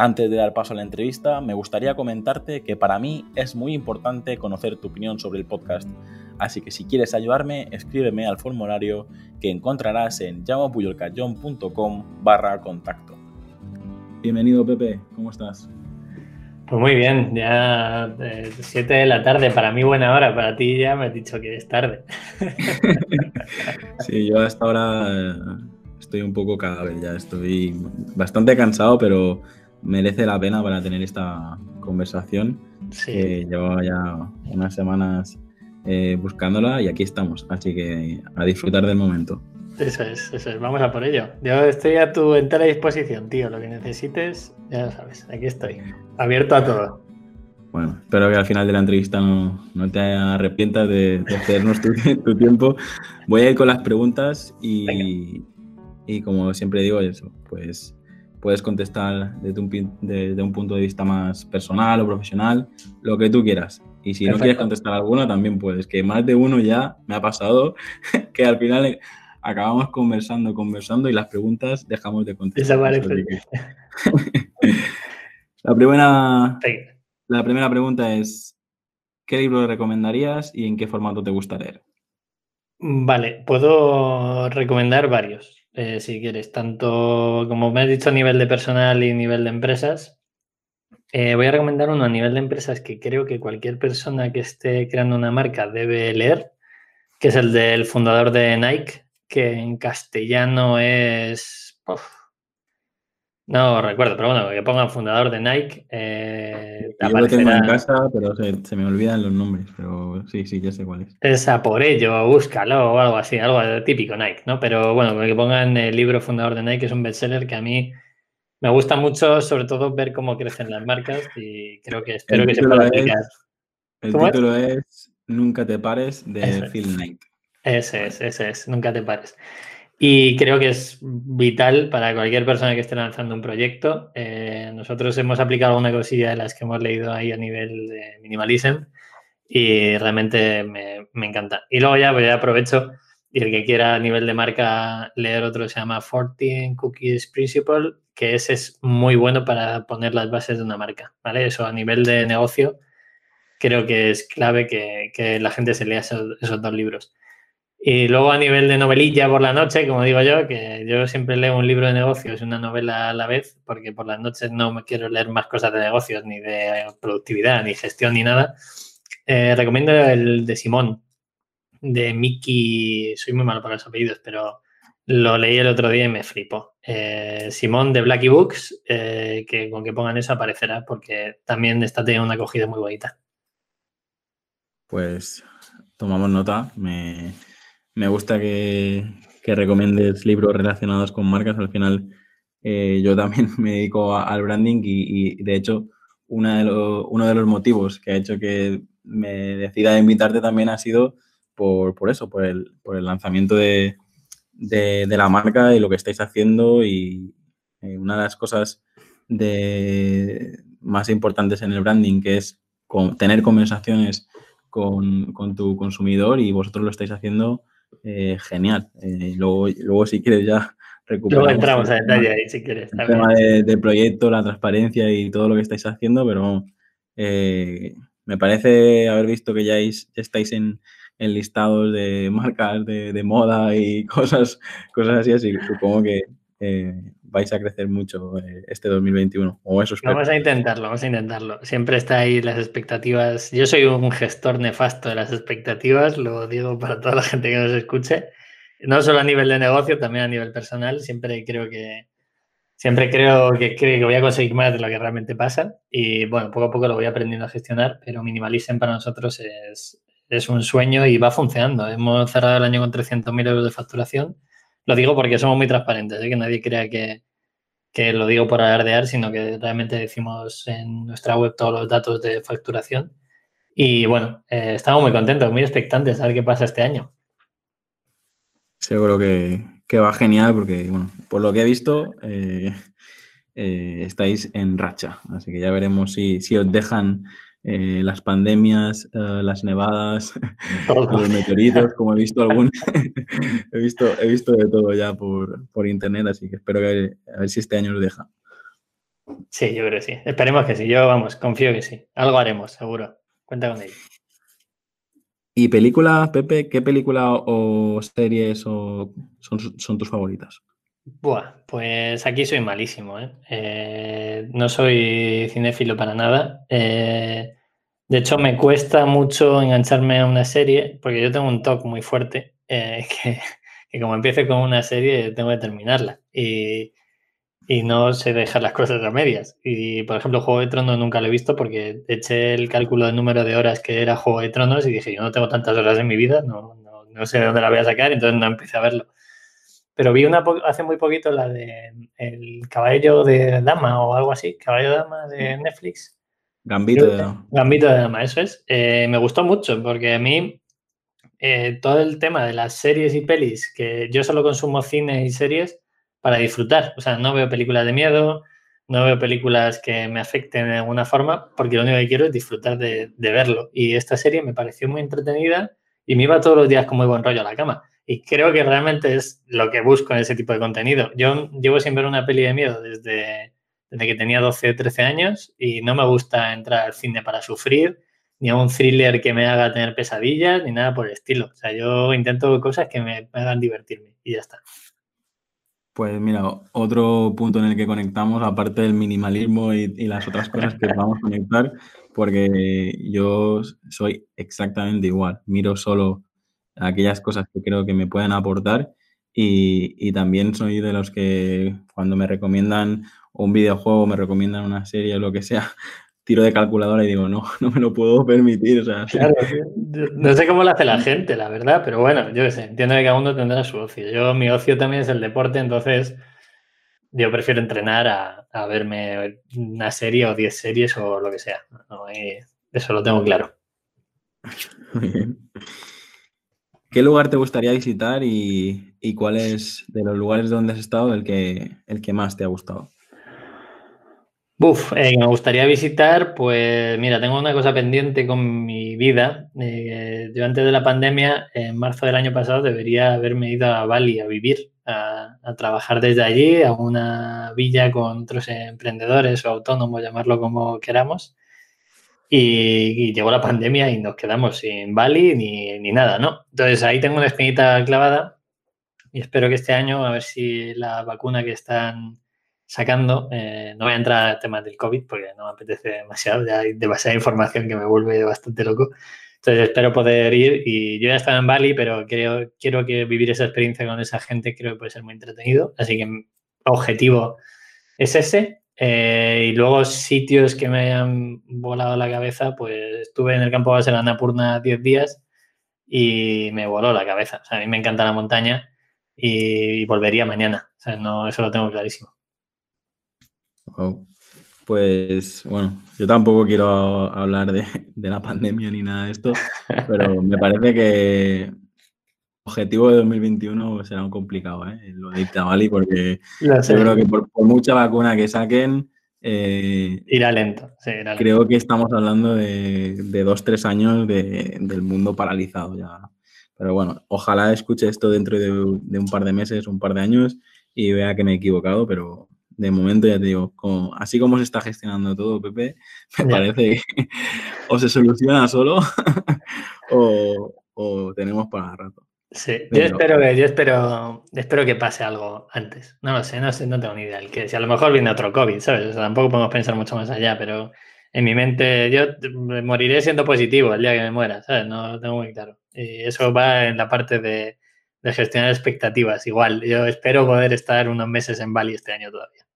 Antes de dar paso a la entrevista, me gustaría comentarte que para mí es muy importante conocer tu opinión sobre el podcast, así que si quieres ayudarme, escríbeme al formulario que encontrarás en llamapuyolcayón.com barra contacto. Bienvenido Pepe, ¿cómo estás? Pues muy bien, ya 7 de la tarde, para mí buena hora, para ti ya me has dicho que es tarde. sí, yo hasta ahora eh, estoy un poco vez ya estoy bastante cansado, pero merece la pena para tener esta conversación. Sí. llevaba ya unas semanas eh, buscándola y aquí estamos. Así que a disfrutar del momento. Eso es, eso es. Vamos a por ello. Yo estoy a tu entera disposición, tío. Lo que necesites, ya lo sabes. Aquí estoy. Abierto a todo. Bueno, espero que al final de la entrevista no, te arrepientas de, hacernos tu, tiempo. Voy a ir con las preguntas y, y como siempre digo, eso, pues puedes contestar desde un, un punto de vista más personal o profesional, lo que tú quieras. Y si no quieres contestar alguna, también puedes, que más de uno ya me ha pasado, que al final acabamos conversando, conversando y las preguntas dejamos de contestar. la, primera, la primera pregunta es, ¿qué libro recomendarías y en qué formato te gusta leer? Vale, puedo recomendar varios. Eh, si quieres, tanto como me has dicho a nivel de personal y nivel de empresas. Eh, voy a recomendar uno a nivel de empresas que creo que cualquier persona que esté creando una marca debe leer, que es el del fundador de Nike, que en castellano es... No recuerdo, pero bueno, que pongan fundador de Nike. Eh, Yo lo tengo en casa, pero se, me olvidan los nombres, pero sí, sí, ya sé cuál es. Esa por ello, búscalo o algo así, algo típico Nike, ¿no? Pero bueno, que pongan el libro fundador de Nike, es un bestseller que a mí me gusta mucho, sobre todo ver cómo crecen las marcas y creo que espero que se pueda aplicar. El título es? Nunca te pares de Phil Knight. Ese es, ese es, nunca te pares. Y creo que es vital para cualquier persona que esté lanzando un proyecto. Eh, nosotros hemos aplicado alguna cosilla de las que hemos leído ahí a nivel de minimalism y realmente me, encanta. Y luego ya, pues ya aprovecho y el que quiera a nivel de marca leer otro se llama 14 Cookies Principle, que ese es muy bueno para poner las bases de una marca, ¿vale? Eso a nivel de negocio creo que es clave que, la gente se lea esos dos libros. Y luego a nivel de novelilla por la noche, como digo yo, que yo siempre leo un libro de negocios y una novela a la vez, porque por las noches no me quiero leer más cosas de negocios, ni de productividad, ni gestión, ni nada. Eh, recomiendo el de Simón, de Mickey, soy muy malo para los apellidos, pero lo leí el otro día y me flipó. Eh, Simón de Blacky Books, eh, que con que pongan eso aparecerá, porque también está teniendo una acogida muy bonita. Pues tomamos nota, me, me gusta que, recomiendes libros relacionados con marcas. Al final, eh, yo también me dedico al branding y, de hecho, uno de los motivos que ha hecho que me decida invitarte también ha sido por, eso, por el, lanzamiento de, la marca y lo que estáis haciendo. Y eh, una de las cosas más importantes en el branding, que es tener conversaciones con, con, tu consumidor y vosotros lo estáis haciendo eh, genial. Eh, luego, luego, si quieres, ya recuperamos. Luego entramos a detalle ahí, si quieres. El tema del proyecto, la transparencia y todo lo que estáis haciendo, pero eh, me parece haber visto que ya, estáis en, listados de marcas de, moda y cosas, cosas así, así supongo que vais a crecer mucho eh, este 2021. O eso Vamos a intentarlo, vamos a intentarlo. Siempre está ahí las expectativas. Yo soy un gestor nefasto de las expectativas, lo digo para toda la gente que nos escuche. No solo a nivel de negocio, también a nivel personal. Siempre creo que siempre creo que, creo que voy a conseguir más de lo que realmente pasa. Y bueno, poco a poco lo voy aprendiendo a gestionar, pero Minimalism para nosotros es, es un sueño y va funcionando. Hemos cerrado el año con 300.000 euros de facturación lo digo porque somos muy transparentes, ¿eh? que nadie crea que, que lo digo por alardear, sino que realmente decimos en nuestra web todos los datos de facturación. Y bueno, eh, estamos muy contentos, muy expectantes a ver qué pasa este año. Seguro que, que va genial porque, bueno, por lo que he visto, eh, eh, estáis en racha. Así que ya veremos si, si os dejan eh, las pandemias, las nevadas, los meteoritos, como he visto algún. he, visto, he visto de todo ya por, por internet, así que espero que a ver si este año os deja. Sí, yo creo que sí. Esperemos que sí. Yo, vamos, confío que sí. Algo haremos, seguro. Cuenta con ello. ¿Y películas, Pepe? ¿Qué película o series o son, tus favoritas? Buah, pues aquí soy malísimo, ¿eh? eh no soy cinéfilo para nada. Eh, de hecho, me cuesta mucho engancharme a una serie porque yo tengo un toque muy fuerte eh, que, que, como empiece con una serie tengo que terminarla. Y, y no sé dejar las cosas a medias. Y, por ejemplo, Juego de Tronos nunca lo he visto porque eché el cálculo del número de horas que era Juego de Tronos y dije, yo no tengo tantas horas en mi vida, no, no, sé de dónde la voy a sacar, entonces no empecé a verlo. Pero vi una hace muy poquito la de El Caballo de Dama o algo así, Caballo de Dama de Netflix. Gambito de Dama. Gambito de Dama, eso es. Eh, me gustó mucho porque a mí eh, todo el tema de las series y pelis, que yo solo consumo cine y series, para disfrutar. O sea, no veo películas de miedo, no veo películas que me afecten de alguna forma, porque lo único que quiero es disfrutar de, verlo. Y esta serie me pareció muy entretenida y me iba todos los días con muy buen rollo a la cama. Y creo que realmente es lo que busco en ese tipo de contenido. Yo llevo sin ver una peli de miedo desde, desde que tenía 12 o 13 años y no me gusta entrar al cine para sufrir, ni a un thriller que me haga tener pesadillas, ni nada por el estilo. O sea, yo intento cosas que me hagan divertirme y ya está. Pues mira, otro punto en el que conectamos, aparte del minimalismo y, las otras cosas que vamos a conectar, porque yo soy exactamente igual. Miro solo aquellas cosas que creo que me pueden aportar y, y también soy de los que cuando me recomiendan un videojuego, me recomiendan una serie o lo que sea, tiro de calculadora y digo, no, no me lo puedo permitir. claro, no sé cómo lo hace la gente, la verdad, pero bueno, yo sé, entiendo que cada uno tendrá su ocio. Yo, mi ocio también es el deporte, entonces yo prefiero entrenar a, verme una serie o diez series o lo que sea. eso lo tengo claro. ¿Qué lugar te gustaría visitar y, y, cuál es de los lugares donde has estado el que, el que más te ha gustado? Buf, eh, me gustaría visitar, pues mira, tengo una cosa pendiente con mi vida. Eh, yo antes de la pandemia, en marzo del año pasado, debería haberme ido a Bali a vivir, a, trabajar desde allí, a una villa con otros emprendedores o autónomos, llamarlo como queramos. Y, llegó la pandemia y nos quedamos sin Bali ni, ni nada, ¿no? Entonces ahí tengo una espinita clavada y espero que este año, a ver si la vacuna que están sacando. Eh, no voy a entrar al tema del COVID porque no me apetece demasiado, ya hay demasiada información que me vuelve bastante loco. Entonces espero poder ir y yo ya estaba en Bali, pero quiero, quiero que vivir esa experiencia con esa gente creo que puede ser muy entretenido. Así que objetivo es ese. Eh, y luego sitios que me hayan volado la cabeza, pues estuve en el campo base de la Annapurna 10 días y me voló la cabeza. O sea, a mí me encanta la montaña y, volvería mañana. O sea, no, eso lo tengo clarísimo. Pues bueno, yo tampoco quiero hablar de, la pandemia ni nada de esto, pero me parece que objetivo de 2021 será un complicado, ¿eh? lo de Bali, porque creo que por, mucha vacuna que saquen, eh, irá, lento, Creo que estamos hablando de, dos, tres años del mundo paralizado ya. Pero bueno, ojalá escuche esto dentro de, de, un par de meses, un par de años y vea que me he equivocado, pero de momento ya te digo, así como se está gestionando todo, Pepe, me parece que o se soluciona solo o, tenemos para rato. Sí, yo espero que, yo espero, espero que pase algo antes. No lo sé, no sé, no tengo ni idea. Que si a lo mejor viene otro COVID, ¿sabes? tampoco podemos pensar mucho más allá, pero en mi mente yo moriré siendo positivo el día que me muera, ¿sabes? No lo tengo muy claro. Y eso va en la parte de, de gestionar expectativas. Igual, yo espero poder estar unos meses en Bali este año todavía.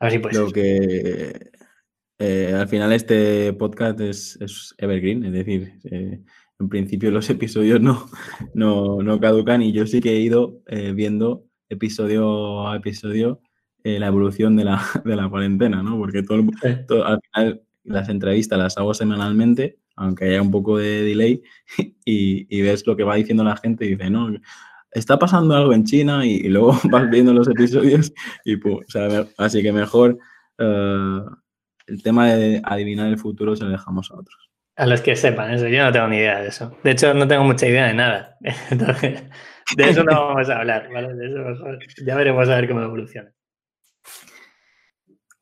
A ver si Lo que eh, al final este podcast es, evergreen, es decir, eh, en principio los episodios no, no, caducan y yo sí que he ido eh, viendo episodio a episodio eh, la evolución de la, de la, cuarentena, ¿no? Porque todo, al final las entrevistas las hago semanalmente, aunque haya un poco de delay, y, y, ves lo que va diciendo la gente y dice, no, está pasando algo en China y, luego vas viendo los episodios y pues, o sea, así que mejor uh, el tema de adivinar el futuro se lo dejamos a otros. A los que sepan eso, yo no tengo ni idea de eso. De hecho, no tengo mucha idea de nada. Entonces, de eso no vamos a hablar, ¿vale? De eso mejor. Ya veremos a ver cómo evoluciona.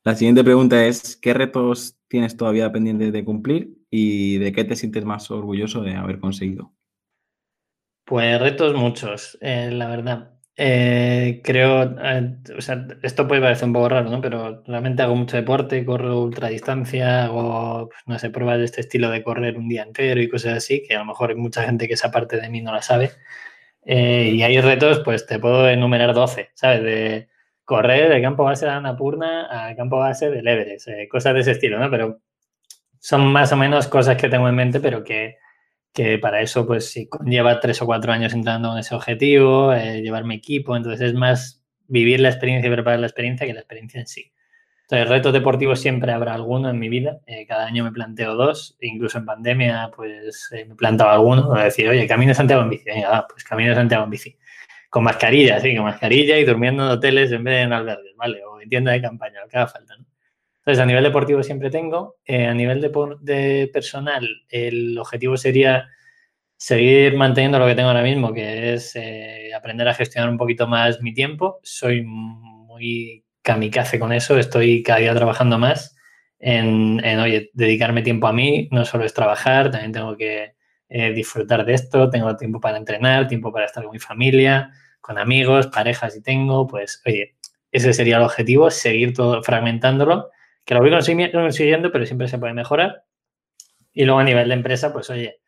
La siguiente pregunta es, ¿qué retos tienes todavía pendientes de cumplir y de qué te sientes más orgulloso de haber conseguido? Pues retos muchos, eh, la verdad. Eh, creo, eh, o sea, esto puede parecer un poco raro, ¿no? Pero realmente hago mucho deporte, corro ultradistancia, hago, pues, no sé, pruebas de este estilo de correr un día entero y cosas así, que a lo mejor hay mucha gente que esa parte de mí no la sabe. y hay retos, pues te puedo enumerar 12, ¿sabes? De correr de campo base de Annapurna a campo base del Everest, cosas de ese estilo, ¿no? Pero son más o menos cosas que tengo en mente, pero que que para eso pues sí lleva tres o cuatro años entrando en ese objetivo, eh, llevar mi equipo, entonces es más vivir la experiencia y preparar la experiencia que la experiencia en sí. Entonces, retos deportivos siempre habrá alguno en mi vida. Eh, cada año me planteo dos. Incluso en pandemia, pues eh, me plantaba alguno. Decir, oye, camino Santiago en bici. Venga, pues camino Santiago en bici. Con mascarilla, sí, con mascarilla y durmiendo en hoteles en vez de en albergues, ¿vale? O en tienda de campaña, lo que haga falta, ¿no? Entonces, a nivel deportivo siempre tengo. Eh, a nivel de, personal, el objetivo sería seguir manteniendo lo que tengo ahora mismo, que es eh, aprender a gestionar un poquito más mi tiempo. Soy muy kamikaze con eso, estoy cada día trabajando más en, oye, dedicarme tiempo a mí, no solo es trabajar, también tengo que eh, disfrutar de esto, tengo tiempo para entrenar, tiempo para estar con mi familia, con amigos, parejas si tengo, pues oye, ese sería el objetivo, seguir todo fragmentándolo que lo voy consiguiendo, pero siempre se puede mejorar. Y luego a nivel de empresa, pues oye,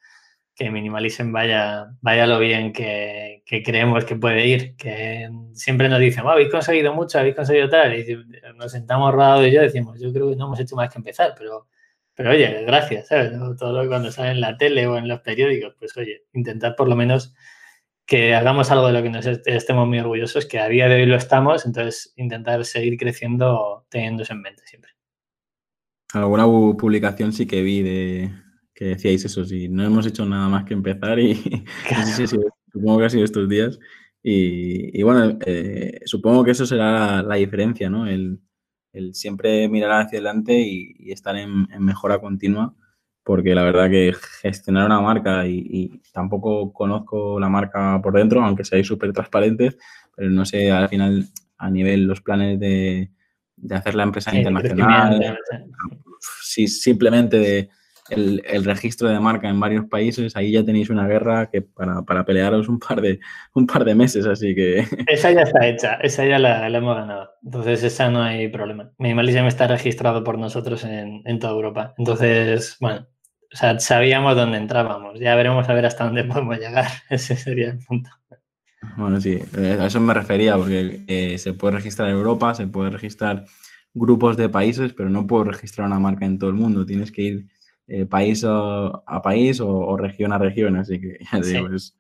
que minimalicen vaya, vaya lo bien que, creemos que puede ir. Que siempre nos dicen, habéis conseguido mucho, habéis conseguido tal. Y nos sentamos rodados y yo decimos, yo creo que no hemos hecho más que empezar, pero, pero oye, gracias, ¿sabes? Todo lo que cuando sale en la tele o en los periódicos, pues oye, intentar por lo menos que hagamos algo de lo que nos estemos muy orgullosos, que a día de hoy lo estamos, entonces intentar seguir creciendo teniendo eso en mente siempre. Alguna publicación sí que vi de que decíais eso, sí, no hemos hecho nada más que empezar y supongo que ha sido estos días. Y, bueno, eh, supongo que eso será la, diferencia, ¿no? El, siempre mirar hacia adelante y, estar en, mejora continua, porque la verdad que gestionar una marca y, tampoco conozco la marca por dentro, aunque seáis súper transparentes, pero no sé al final a nivel los planes de, de hacer la empresa internacional, si simplemente de el, registro de marca en varios países, ahí ya tenéis una guerra que para, para, pelearos un par, de, un par de meses, así que... Esa ya está hecha, esa ya la, hemos ganado, entonces esa no hay problema. Minimalism está registrado por nosotros en, en toda Europa, entonces, bueno, o sea, sabíamos dónde entrábamos, ya veremos a ver hasta dónde podemos llegar, ese sería el punto. Bueno, sí, eh, a eso me refería, porque eh, se puede registrar Europa, se puede registrar grupos de países, pero no puedo registrar una marca en todo el mundo. Tienes que ir eh, país a, país o, región a región, así que ya digo, es,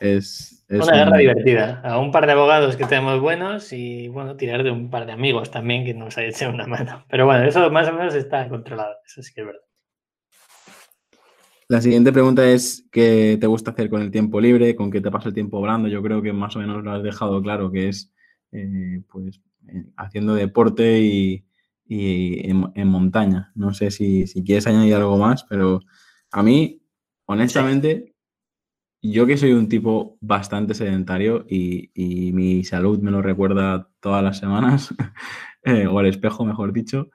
es, Una guerra divertida. A un par de abogados que tenemos buenos y, bueno, tirar de un par de amigos también que nos hecho una mano. Pero bueno, eso más o menos está controlado, eso sí que es verdad. La siguiente pregunta es ¿qué te gusta hacer con el tiempo libre? ¿Con qué te pasa el tiempo hablando? Yo creo que más o menos lo has dejado claro, que es eh, pues eh, haciendo deporte y, en, montaña. No sé si, quieres añadir algo más, pero a mí, honestamente, yo que soy un tipo bastante sedentario y, mi salud me lo recuerda todas las semanas, eh, o al espejo, mejor dicho,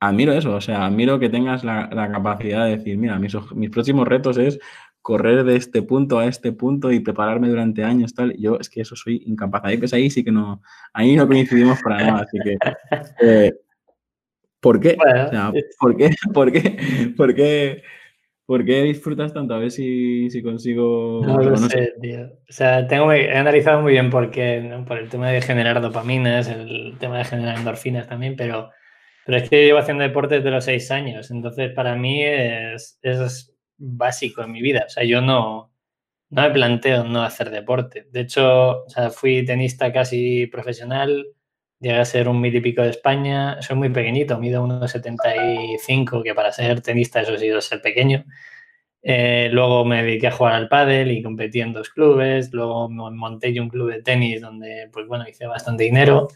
admiro eso, o sea, admiro que tengas la, capacidad de decir, mira, mis, mis próximos retos es correr de este punto a este punto y prepararme durante años, tal. Yo es que eso soy incapaz. Ahí, pues ahí sí que no, ahí no coincidimos para nada. Así que, eh, ¿por qué? ¿por qué? ¿Por qué? ¿Por qué? ¿Por qué disfrutas tanto? A ver si, si consigo... No lo sé, tío. O sea, tengo, he analizado muy bien por qué, por el tema de generar dopaminas, el tema de generar endorfinas también, pero, pero es que llevo haciendo deporte desde los seis años, entonces para mí es, es básico en mi vida. O sea, yo no, no me planteo no hacer deporte. De hecho, o sea, fui tenista casi profesional, llegué a ser un mil y pico de España, soy muy pequeñito, mido 1,75, que para ser tenista eso ha sido ser pequeño. Eh, luego me dediqué a jugar al pádel y competí en dos clubes. Luego monté yo un club de tenis donde, pues bueno, hice bastante dinero.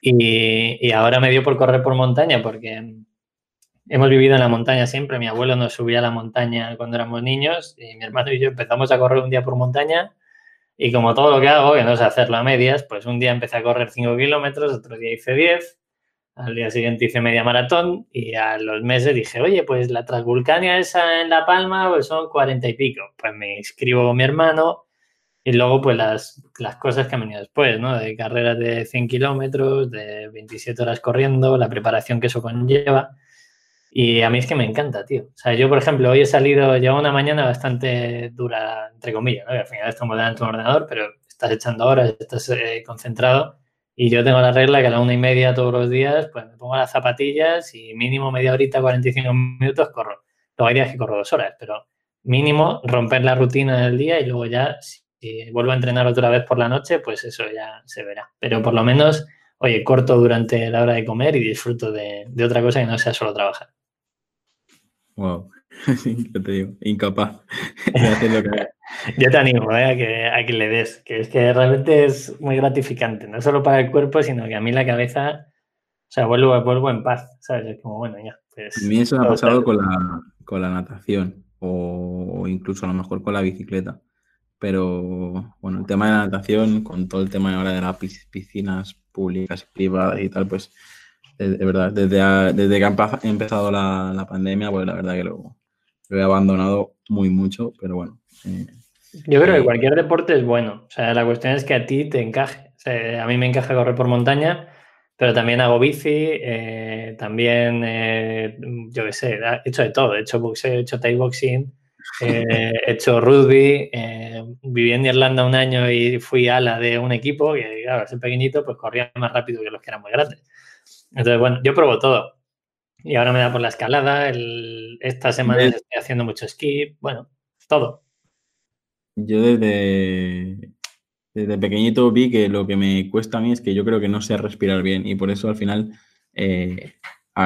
Y, ahora me dio por correr por montaña porque hemos vivido en la montaña siempre. Mi abuelo nos subía a la montaña cuando éramos niños y mi hermano y yo empezamos a correr un día por montaña. Y como todo lo que hago, que no sé hacerlo a medias, pues un día empecé a correr 5 kilómetros, otro día hice 10, al día siguiente hice media maratón y a los meses dije, oye, pues la Transvulcania esa en La Palma pues son 40 y pico. Pues me inscribo con mi hermano y luego pues las, las cosas que han venido después, ¿no? De carreras de 100 kilómetros, de 27 horas corriendo, la preparación que eso conlleva. Y a mí es que me encanta, tío. O sea, yo, por ejemplo, hoy he salido, llevo una mañana bastante dura, entre comillas, ¿no? al final estamos delante de un ordenador, pero estás echando horas, estás eh, concentrado y yo tengo la regla que a la una y media todos los días, pues me pongo las zapatillas y mínimo media horita, 45 minutos corro. Luego hay días que corro dos horas, pero mínimo romper la rutina del día y luego ya, si vuelvo a entrenar otra vez por la noche, pues eso ya se verá. Pero por lo menos, oye, corto durante la hora de comer y disfruto de, de otra cosa que no sea solo trabajar. Wow. ¿Qué te digo? Incapaz de hacer lo que Yo te animo ¿eh? a, que, a que le des, que es que realmente es muy gratificante, no solo para el cuerpo, sino que a mí la cabeza, o sea, vuelvo, vuelvo en paz, ¿sabes? Es como, bueno, ya. Pues, a mí eso me ha pasado con la, con la natación o, incluso a lo mejor con la bicicleta. Pero bueno, el tema de la natación, con todo el tema ahora de las piscinas públicas y privadas y tal, pues es, verdad, desde, desde que ha empezado la, la, pandemia, pues la verdad que lo, lo he abandonado muy mucho, pero bueno. Eh, Yo creo que eh, cualquier deporte es bueno. O sea, la cuestión es que a ti te encaje. a mí me encaja correr por montaña, pero también hago bici, eh, también, yo qué sé, he hecho de todo. He hecho boxeo, he hecho thai boxing, he hecho rugby. viví en Irlanda un año y fui ala de un equipo que, claro, ese pequeñito, pues corría más rápido que los que eran muy grandes. Entonces, bueno, yo probo todo. Y ahora me da por la escalada. esta semana estoy haciendo mucho esquí. Bueno, todo. Yo desde, desde pequeñito vi que lo que me cuesta a mí es que yo creo que no sé respirar bien y por eso al final eh,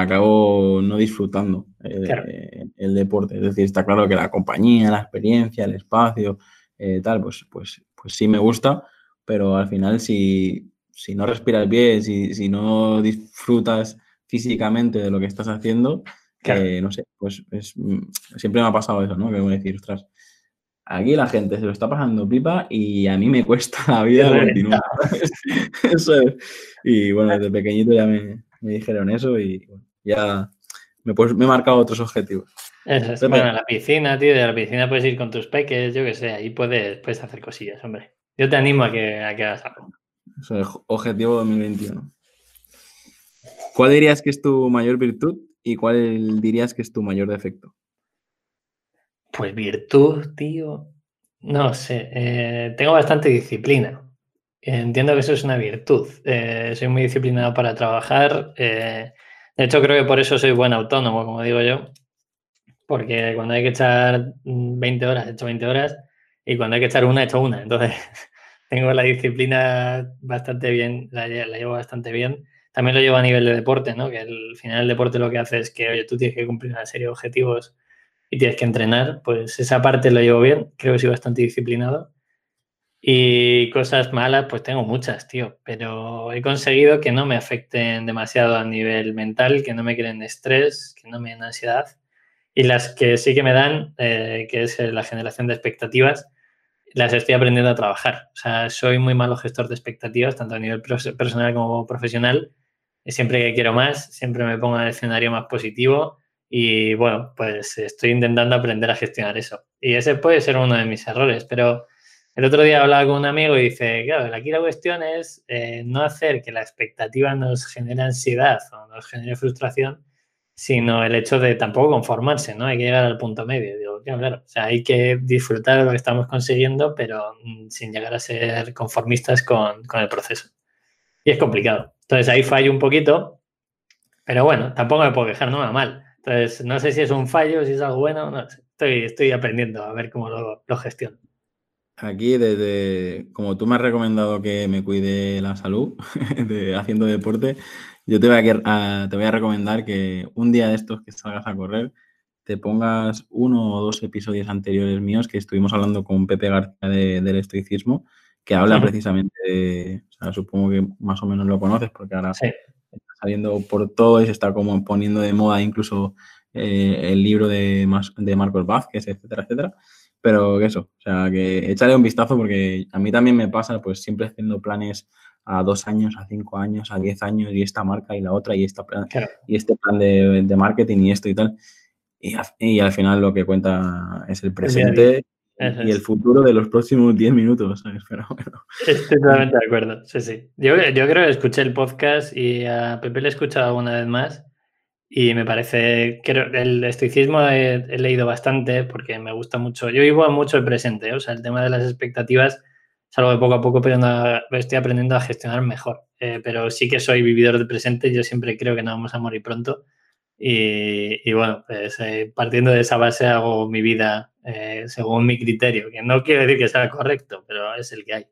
acabo no disfrutando eh, el deporte. Es decir, está claro que la compañía, la experiencia, el espacio, eh, tal, pues, pues, pues sí me gusta, pero al final si, si no respiras bien, si, si no disfrutas físicamente de lo que estás haciendo, que no sé, pues es, mm, siempre me ha pasado eso, ¿no? Que voy a decir, ostras, aquí la gente se lo está pasando pipa y a mí me cuesta la vida continuar. eso es. Y bueno, desde pequeñito ya me, dijeron eso y ya me, pues, me he marcado otros objetivos. Eso es. Bueno, la piscina, tío, de la piscina puedes ir con tus peques, yo qué sé, ahí puedes, puedes hacer cosillas, hombre. Yo te animo a que, a que hagas algo. Eso es objetivo 2021. ¿Cuál dirías que es tu mayor virtud y cuál dirías que es tu mayor defecto? Pues virtud, tío. No sé. Eh, tengo bastante disciplina. Entiendo que eso es una virtud. Eh, soy muy disciplinado para trabajar. Eh, de hecho, creo que por eso soy buen autónomo, como digo yo. Porque cuando hay que echar 20 horas, he hecho 20 horas. Y cuando hay que echar una, he hecho una. Entonces, tengo la disciplina bastante bien, la, la llevo bastante bien también lo llevo a nivel de deporte, ¿no? Que al final el deporte lo que hace es que, oye, tú tienes que cumplir una serie de objetivos y tienes que entrenar, pues esa parte lo llevo bien, creo que soy bastante disciplinado. Y cosas malas, pues tengo muchas, tío, pero he conseguido que no me afecten demasiado a nivel mental, que no me creen estrés, que no me den ansiedad. Y las que sí que me dan, eh, que es la generación de expectativas, las estoy aprendiendo a trabajar. O sea, soy muy malo gestor de expectativas, tanto a nivel personal como profesional siempre que quiero más, siempre me pongo en el escenario más positivo y bueno, pues estoy intentando aprender a gestionar eso. Y ese puede ser uno de mis errores, pero el otro día hablaba con un amigo y dice, claro, aquí la cuestión es eh, no hacer que la expectativa nos genere ansiedad o nos genere frustración, sino el hecho de tampoco conformarse, ¿no? Hay que llegar al punto medio. Digo, claro, o sea, hay que disfrutar de lo que estamos consiguiendo, pero mm, sin llegar a ser conformistas con, con el proceso. Y es complicado. Entonces ahí fallo un poquito, pero bueno, tampoco me puedo quejar, no me mal. Entonces no sé si es un fallo, si es algo bueno, no sé. Estoy, estoy aprendiendo a ver cómo lo, lo gestiono. Aquí, desde, como tú me has recomendado que me cuide la salud de, haciendo deporte, yo te voy a, te voy a recomendar que un día de estos que salgas a correr, te pongas uno o dos episodios anteriores míos que estuvimos hablando con Pepe García del estoicismo, que habla precisamente de, o sea, supongo que más o menos lo conoces porque ahora está saliendo por todo y se está como poniendo de moda incluso eh, el libro de, de Marcos Vázquez, etcétera, etcétera. Pero eso, o sea, que échale un vistazo porque a mí también me pasa, pues siempre haciendo planes a dos años, a cinco años, a diez años y esta marca y la otra y, esta plan, y este plan de, de, marketing y esto y tal. Y, y, al final lo que cuenta es el presente y el futuro de los próximos 10 minutos, ¿sabes? Pero Estoy totalmente de acuerdo, sí, sí. Yo, yo creo que escuché el podcast y a Pepe le he escuchado una vez más y me parece, creo, el estoicismo he, leído bastante porque me gusta mucho, yo vivo mucho el presente, ¿eh? o sea, el tema de las expectativas es algo que poco a poco pero estoy aprendiendo a gestionar mejor, eh, pero sí que soy vividor del presente, yo siempre creo que no vamos a morir pronto y, bueno, pues eh, partiendo de esa base hago mi vida eh, según mi criterio, que no quiere decir que sea correcto, pero es el que hay.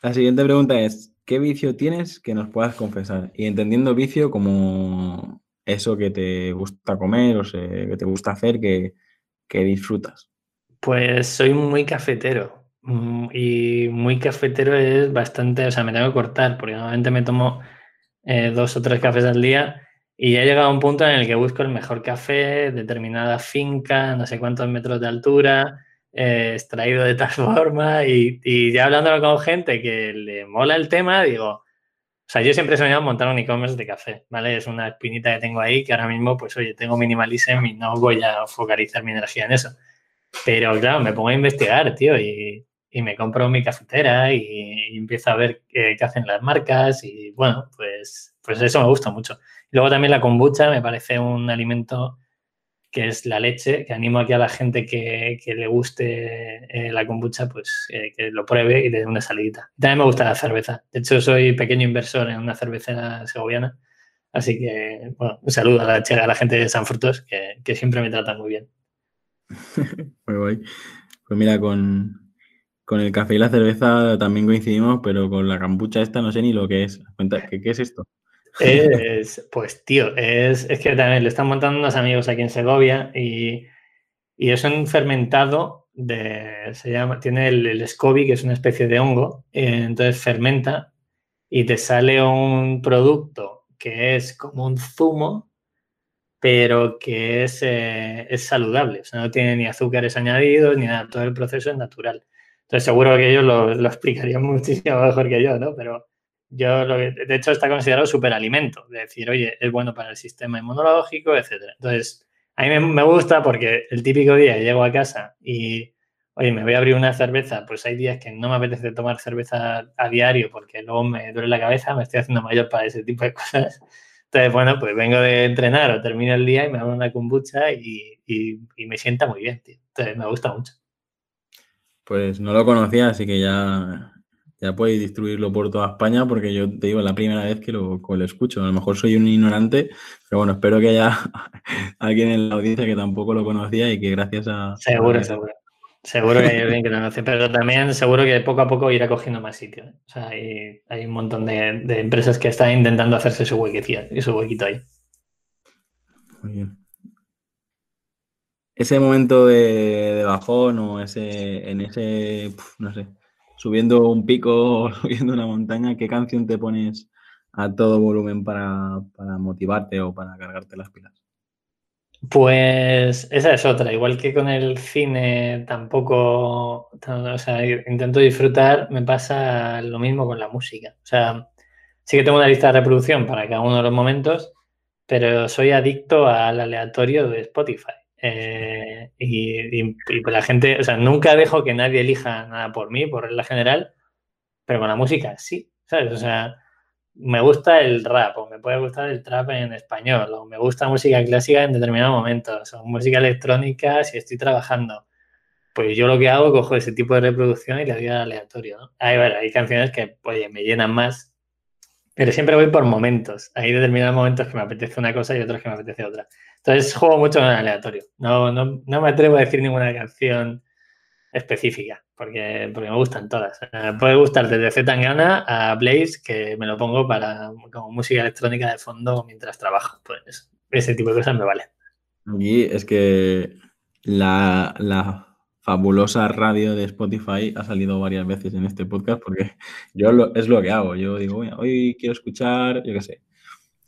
La siguiente pregunta es, ¿qué vicio tienes que nos puedas confesar? Y entendiendo vicio como eso que te gusta comer o que te gusta hacer, que, que disfrutas. Pues soy muy cafetero. Mm, y muy cafetero es bastante, o sea, me tengo que cortar, porque normalmente me tomo eh, dos o tres cafés al día y he llegado a un punto en el que busco el mejor café, determinada finca, no sé cuántos metros de altura, eh, extraído de tal forma y, y, ya hablándolo con gente que le mola el tema, digo, o sea, yo siempre he soñado montar un e-commerce de café, ¿vale? Es una espinita que tengo ahí que ahora mismo, pues oye, tengo minimalism y no voy a focalizar mi energía en eso. Pero claro, me pongo a investigar, tío, y y me compro mi cafetera y, empiezo a ver qué, hacen las marcas y bueno, pues, pues eso me gusta mucho. Luego también la kombucha me parece un alimento que es la leche, que animo aquí a la gente que, le guste eh, la kombucha, pues eh, que lo pruebe y le dé una salidita. También me gusta la cerveza. De hecho, soy pequeño inversor en una cervecera segoviana. Así que, bueno, un saludo a la, a la gente de San Frutos, que, que siempre me tratan muy bien. muy guay. Pues mira, con, con el café y la cerveza también coincidimos, pero con la cambucha esta no sé ni lo que es. Cuenta, ¿qué, qué es esto? Es, pues tío, es, es, que también lo están montando unos amigos aquí en Segovia y, y es un fermentado de, se llama, tiene el, el SCOBY, que es una especie de hongo, eh, entonces fermenta y te sale un producto que es como un zumo, pero que es, eh, es saludable, o sea, no tiene ni azúcares añadidos ni nada, todo el proceso es natural. Entonces seguro que ellos lo, lo explicarían muchísimo mejor que yo, ¿no? Pero yo, lo que, de hecho, está considerado superalimento. De decir, oye, es bueno para el sistema inmunológico, etcétera. Entonces, a mí me, gusta porque el típico día llego a casa y, oye, me voy a abrir una cerveza, pues hay días que no me apetece tomar cerveza a diario porque luego me duele la cabeza, me estoy haciendo mayor para ese tipo de cosas. Entonces, bueno, pues vengo de entrenar o termino el día y me hago una kombucha y, y, y me sienta muy bien, tío. Entonces, me gusta mucho. Pues no lo conocía, así que ya, ya podéis distribuirlo por toda España, porque yo te digo, es la primera vez que lo, lo, escucho. A lo mejor soy un ignorante, pero bueno, espero que haya alguien en la audiencia que tampoco lo conocía y que gracias a. Seguro, seguro. Seguro que hay alguien que lo conoce, pero también seguro que poco a poco irá cogiendo más sitio. ¿eh? O sea, hay, hay un montón de, de, empresas que están intentando hacerse su huequito, su huequito ahí. Muy bien ese momento de, bajón o ese, en ese, no sé, subiendo un pico o subiendo una montaña, ¿qué canción te pones a todo volumen para, motivarte o para cargarte las pilas? Pues esa es otra, igual que con el cine tampoco, intento disfrutar, me pasa lo mismo con la música. O sea, sí que tengo una lista de reproducción para cada uno de los momentos, pero soy adicto al aleatorio de Spotify. Eh, y, pues la gente, o sea, nunca dejo que nadie elija nada por mí, por la general, pero con la música sí, ¿sabes? O sea, me gusta el rap o me puede gustar el trap en español o me gusta música clásica en determinados momentos o música electrónica si estoy trabajando. Pues yo lo que hago, cojo ese tipo de reproducción y le doy al aleatorio, ¿no? Hay, hay canciones que, oye, me llenan más, pero siempre voy por momentos. Hay determinados momentos que me apetece una cosa y otros que me apetece otra. Entonces juego mucho en aleatorio. No, no, no me atrevo a decir ninguna canción específica, porque, porque me gustan todas. puede gustar desde Z a Blaze, que me lo pongo para como música electrónica de fondo mientras trabajo. Pues ese tipo de cosas me vale. Y es que la, la fabulosa radio de Spotify ha salido varias veces en este podcast porque yo es lo que hago. Yo digo, hoy quiero escuchar, yo qué sé,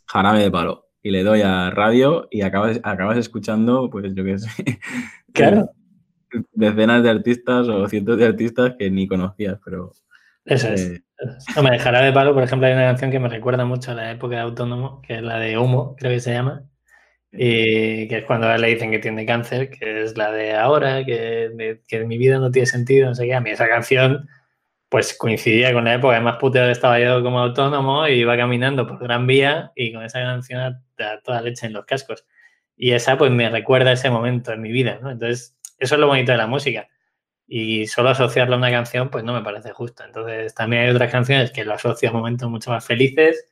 jarabe de palo. Y le doy a radio y acabas, acabas escuchando, pues yo qué sé. Claro. Decenas de artistas o cientos de artistas que ni conocías, pero. Eso es. Eh, no, me jarabe de palo, por ejemplo, hay una canción que me recuerda mucho a la época de Autónomo, que es la de Humo, creo que se llama y que es cuando le dicen que tiene cáncer, que es la de ahora, que, que mi vida no tiene sentido, no sé qué. A mí esa canción pues coincidía con la época, más puteo estaba yo como autónomo y iba caminando por Gran Vía y con esa canción a toda leche en los cascos. Y esa pues me recuerda ese momento en mi vida, ¿no? Entonces, eso es lo bonito de la música. Y solo asociarlo a una canción pues no me parece justo. Entonces, también hay otras canciones que lo asocio a momentos mucho más felices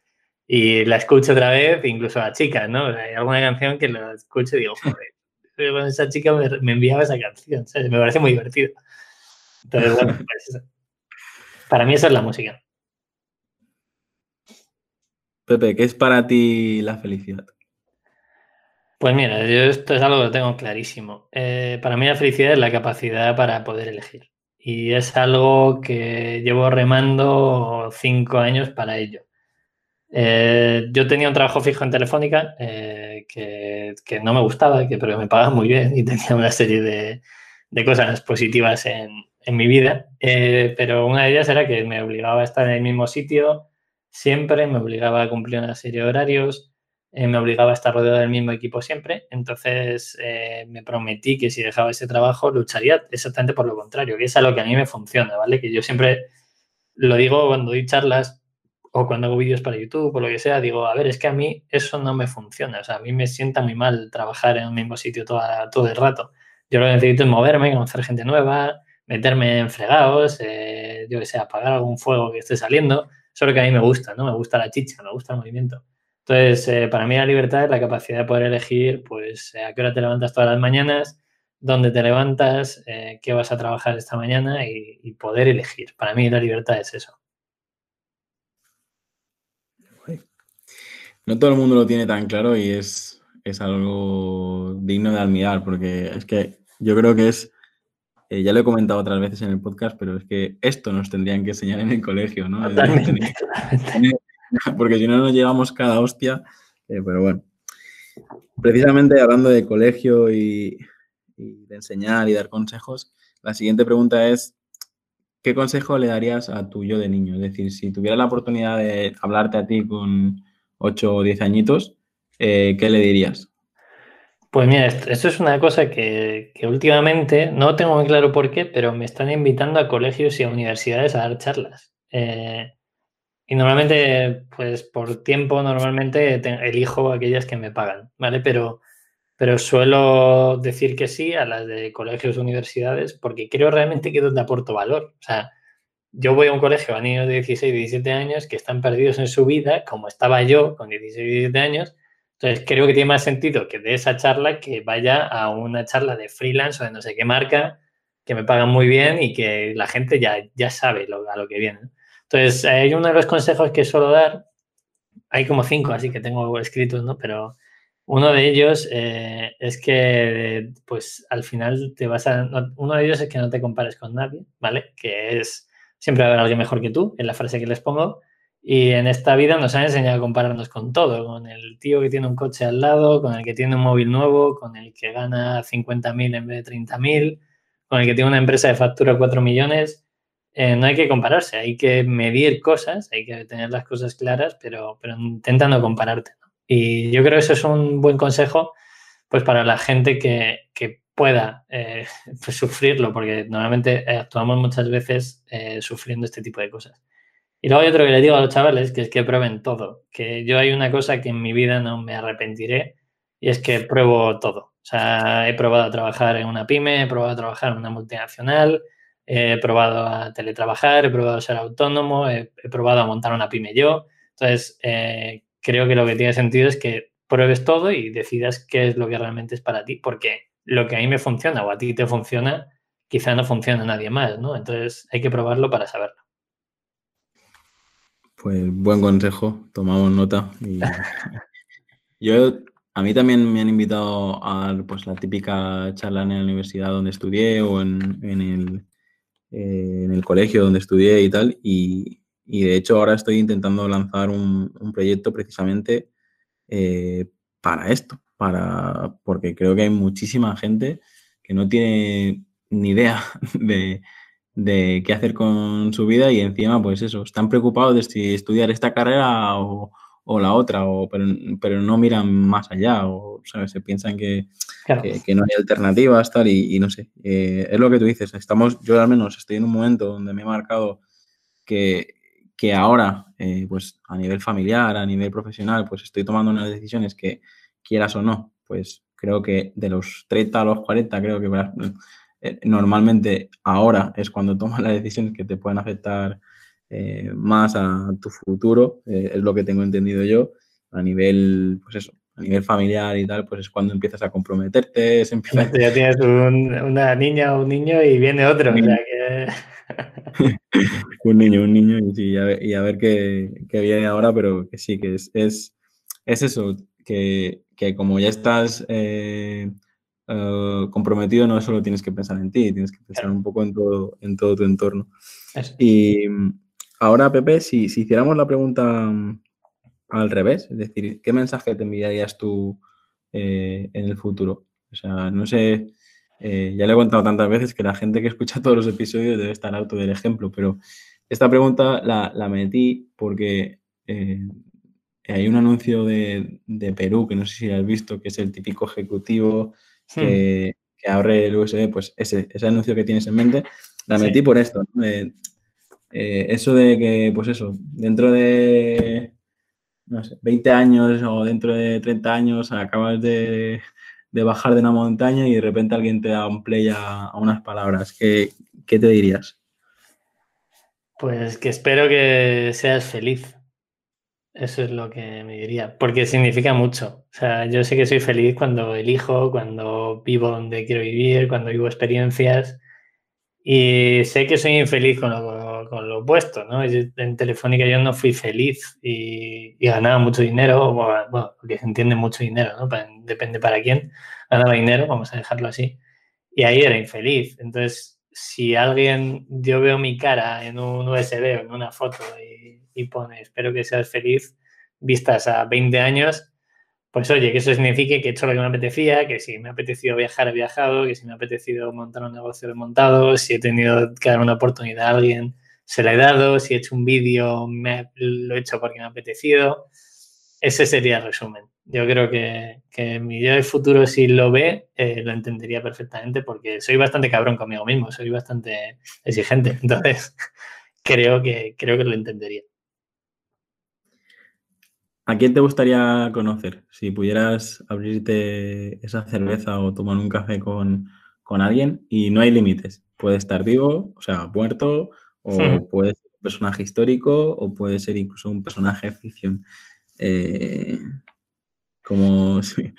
y la escucho otra vez, incluso a chicas, ¿no? hay alguna canción que la escucho y digo, joder, esa chica me, enviaba esa canción, ¿sabes? Me parece muy divertido. Entonces, bueno, pues para mí esa es la música. Pepe, ¿qué es para ti la felicidad? Pues mira, yo esto es algo que tengo clarísimo. Eh, para mí la felicidad es la capacidad para poder elegir. Y es algo que llevo remando cinco años para ello. Eh, yo tenía un trabajo fijo en Telefónica eh, que, no me gustaba, que, pero me pagaba muy bien y tenía una serie de, cosas positivas en, mi vida. Eh, pero una de ellas era que me obligaba a estar en el mismo sitio siempre, me obligaba a cumplir una serie de horarios, me obligaba a estar rodeado del mismo equipo siempre. Entonces me prometí que si dejaba ese trabajo lucharía exactamente por lo contrario, que es a lo que a mí me funciona, ¿vale? Que yo siempre lo digo cuando doy charlas o cuando hago vídeos para YouTube o lo que sea, digo, a ver, es que a mí eso no me funciona. O sea, a mí me sienta muy mal trabajar en el mismo sitio todo el rato. Yo lo que necesito es moverme, conocer gente nueva, meterme en fregados, eh, yo que sé, apagar algún fuego que esté saliendo. Eso es lo que a mí me gusta, ¿no? Me gusta la chicha, me gusta el movimiento. Entonces, eh, para mí la libertad es la capacidad de poder elegir, pues, eh, a qué hora te levantas todas las mañanas, dónde te levantas, qué vas a trabajar esta mañana y poder elegir. Para mí la libertad es eso. No todo el mundo lo tiene tan claro y es, es algo digno de admirar, porque es que yo creo que es, eh, ya lo he comentado otras veces en el podcast, pero es que esto nos tendrían que enseñar en el colegio, ¿no? porque si no nos llevamos cada hostia, eh, pero bueno. Precisamente hablando de colegio y, y de enseñar y dar consejos, la siguiente pregunta es, ¿qué consejo le darías a tu yo de niño? Es decir, si tuviera la oportunidad de hablarte a ti con 8 o 10 añitos, eh, ¿qué le dirías? Pues mira, esto, es una cosa que, últimamente, no tengo muy claro por qué, pero me están invitando a colegios y a universidades a dar charlas. Eh, y normalmente, pues por tiempo, normalmente elijo aquellas que me pagan, ¿vale? Pero, pero suelo decir que sí a las de colegios universidades porque creo realmente que es donde aporto valor. O sea, yo voy a un colegio a niños de 16, 17 años que están perdidos en su vida, como estaba yo con 16, 17 años. Entonces, creo que tiene más sentido que de esa charla que vaya a una charla de freelance o de no sé qué marca, que me pagan muy bien y que la gente ya, ya sabe lo, a lo que viene. Entonces, hay uno de los consejos que suelo dar, hay como cinco, así que tengo escritos, ¿no? Pero uno de ellos eh, es que, pues, al final te vas a... Uno de ellos es que no te compares con nadie, ¿vale? Que es siempre va a haber alguien mejor que tú, en la frase que les pongo. Y en esta vida nos han enseñado a compararnos con todo, con el tío que tiene un coche al lado, con el que tiene un móvil nuevo, con el que gana 50.000 en vez de 30.000, con el que tiene una empresa de factura 4 millones. Eh, no hay que compararse, hay que medir cosas, hay que tener las cosas claras, pero, pero intenta no compararte. Y yo creo que eso es un buen consejo pues para la gente que, que pueda eh, pues, sufrirlo, porque normalmente eh, actuamos muchas veces eh, sufriendo este tipo de cosas. Y luego hay otro que le digo a los chavales, que es que prueben todo, que yo hay una cosa que en mi vida no me arrepentiré, y es que pruebo todo. O sea, he probado a trabajar en una pyme, he probado a trabajar en una multinacional, he probado a teletrabajar, he probado a ser autónomo, he, probado a montar una pyme yo. Entonces, creo que lo que tiene sentido es que pruebes todo y decidas qué es lo que realmente es para ti, porque lo que a mí me funciona o a ti te funciona, quizá no funciona nadie más, ¿no? Entonces hay que probarlo para saberlo. Pues buen consejo, tomamos nota. yo, a mí también me han invitado a pues, la típica charla en la universidad donde estudié o en, el, eh, en el colegio donde estudié y tal. Y, de hecho ahora estoy intentando lanzar un, proyecto precisamente eh, para esto, para, porque creo que hay muchísima gente que no tiene ni idea de, de qué hacer con su vida y encima, pues eso, están preocupados de si estudiar esta carrera o, la otra, o, pero, no miran más allá, o ¿sabes? se piensan que, que, no hay alternativas, tal, y, no sé. Eh, es lo que tú dices, estamos, yo al menos estoy en un momento donde me he marcado que, que ahora, eh, pues a nivel familiar, a nivel profesional, pues estoy tomando unas decisiones que quieras o no, pues creo que de los 30 a los 40, creo que eh, normalmente ahora es cuando tomas las decisiones que te pueden afectar eh, más a tu futuro, eh, es lo que tengo entendido yo, a nivel, pues eso, a nivel familiar y tal, pues es cuando empiezas a comprometerte, Ya tienes una niña o un niño y viene otro, un niño, un niño y, a ver, qué, viene ahora, pero que sí, que es, es, es eso, que, que, como ya estás eh, comprometido no solo tienes que pensar en ti, tienes que pensar un poco en todo, en todo tu entorno. Y ahora, Pepe, si, si, hiciéramos la pregunta mm, al revés, es decir, ¿qué mensaje te enviarías tú eh, en el futuro? O sea, no sé, eh, ya le he contado tantas veces que la gente que escucha todos los episodios debe estar harto del ejemplo, pero esta pregunta la, la metí porque hay un anuncio de, de, Perú que no sé si has visto, que es el típico ejecutivo que, abre el USB, pues ese, ese, anuncio que tienes en mente, la metí por esto. Eh, eso de que, pues eso, dentro de, no sé, 20 años o dentro de 30 años acabas de, bajar de una montaña y de repente alguien te da un play a, unas palabras. ¿Qué, ¿Qué te dirías? Pues que espero que seas feliz. Eso es lo que me diría, porque significa mucho. O sea, yo sé que soy feliz cuando elijo, cuando vivo donde quiero vivir, cuando vivo experiencias. Y sé que soy infeliz con lo, con lo opuesto, ¿no? en Telefónica yo no fui feliz y, ganaba mucho dinero, bueno, porque se entiende mucho dinero, ¿no? depende para quién. Ganaba dinero, vamos a dejarlo así. Y ahí era infeliz. Entonces, si alguien, yo veo mi cara en un USB o en una foto y y pone, espero que seas feliz, vistas a 20 años, pues oye, que eso signifique que he hecho lo que me apetecía, que si me ha apetecido viajar, he viajado, que si me ha apetecido montar un negocio, he montado, si he tenido que dar una oportunidad a alguien, se la he dado, si he hecho un vídeo, lo he hecho porque me ha apetecido. Ese sería el resumen. Yo creo que, que mi yo de futuro, si lo ve, eh, lo entendería perfectamente porque soy bastante cabrón conmigo mismo, soy bastante exigente. Entonces, creo que, creo que lo entendería. ¿A quién te gustaría conocer? Si pudieras abrirte esa cerveza o tomar un café con, alguien y no hay límites. Puede estar vivo, o sea, muerto, o puede ser un personaje histórico, o puede ser incluso un personaje de ficción. Eh, como, si,